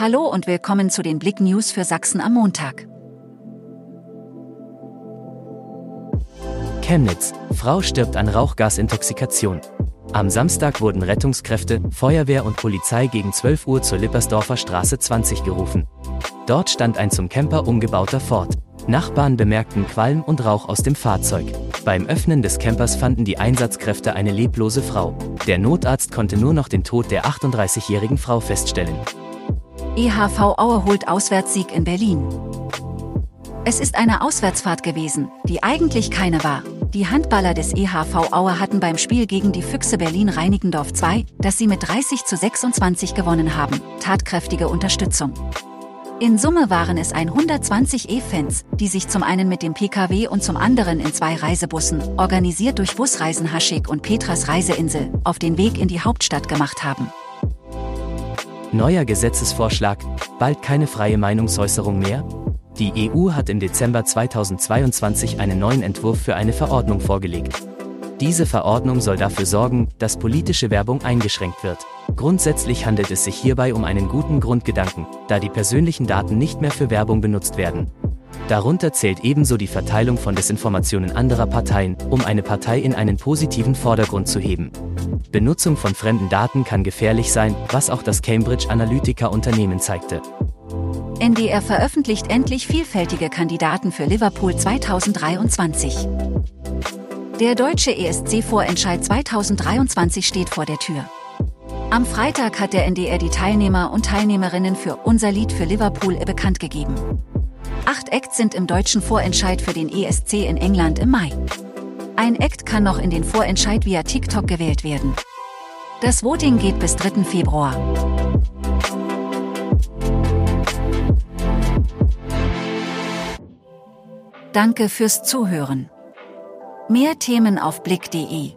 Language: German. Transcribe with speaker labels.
Speaker 1: Hallo und willkommen zu den Blick News für Sachsen am Montag.
Speaker 2: Chemnitz. Frau stirbt an Rauchgasintoxikation. Am Samstag wurden Rettungskräfte, Feuerwehr und Polizei gegen 12 Uhr zur Lippersdorfer Straße 20 gerufen. Dort stand ein zum Camper umgebauter Ford. Nachbarn bemerkten Qualm und Rauch aus dem Fahrzeug. Beim Öffnen des Campers fanden die Einsatzkräfte eine leblose Frau. Der Notarzt konnte nur noch den Tod der 38-jährigen Frau feststellen.
Speaker 1: EHV Aue holt Auswärtssieg in Berlin. Es ist eine Auswärtsfahrt gewesen, die eigentlich keine war. Die Handballer des EHV Aue hatten beim Spiel gegen die Füchse Berlin-Reinickendorf 2, das sie mit 30 zu 26 gewonnen haben, tatkräftige Unterstützung. In Summe waren es 120 E-Fans, die sich zum einen mit dem PKW und zum anderen in zwei Reisebussen, organisiert durch Busreisen Haschik und Petras Reiseinsel, auf den Weg in die Hauptstadt gemacht haben.
Speaker 2: Neuer Gesetzesvorschlag, bald keine freie Meinungsäußerung mehr? Die EU hat im Dezember 2022 einen neuen Entwurf für eine Verordnung vorgelegt. Diese Verordnung soll dafür sorgen, dass politische Werbung eingeschränkt wird. Grundsätzlich handelt es sich hierbei um einen guten Grundgedanken, da die persönlichen Daten nicht mehr für Werbung benutzt werden. Darunter zählt ebenso die Verteilung von Desinformationen anderer Parteien, um eine Partei in einen positiven Vordergrund zu heben. Benutzung von fremden Daten kann gefährlich sein, was auch das Cambridge Analytica Unternehmen zeigte.
Speaker 1: NDR veröffentlicht endlich vielfältige Kandidaten für Liverpool 2023. Der deutsche ESC-Vorentscheid 2023 steht vor der Tür. Am Freitag hat der NDR die Teilnehmer und Teilnehmerinnen für Unser Lied für Liverpool bekannt gegeben. Acht Acts sind im deutschen Vorentscheid für den ESC in England im Mai. Ein Act kann noch in den Vorentscheid via TikTok gewählt werden. Das Voting geht bis 3. Februar. Danke fürs Zuhören. Mehr Themen auf blick.de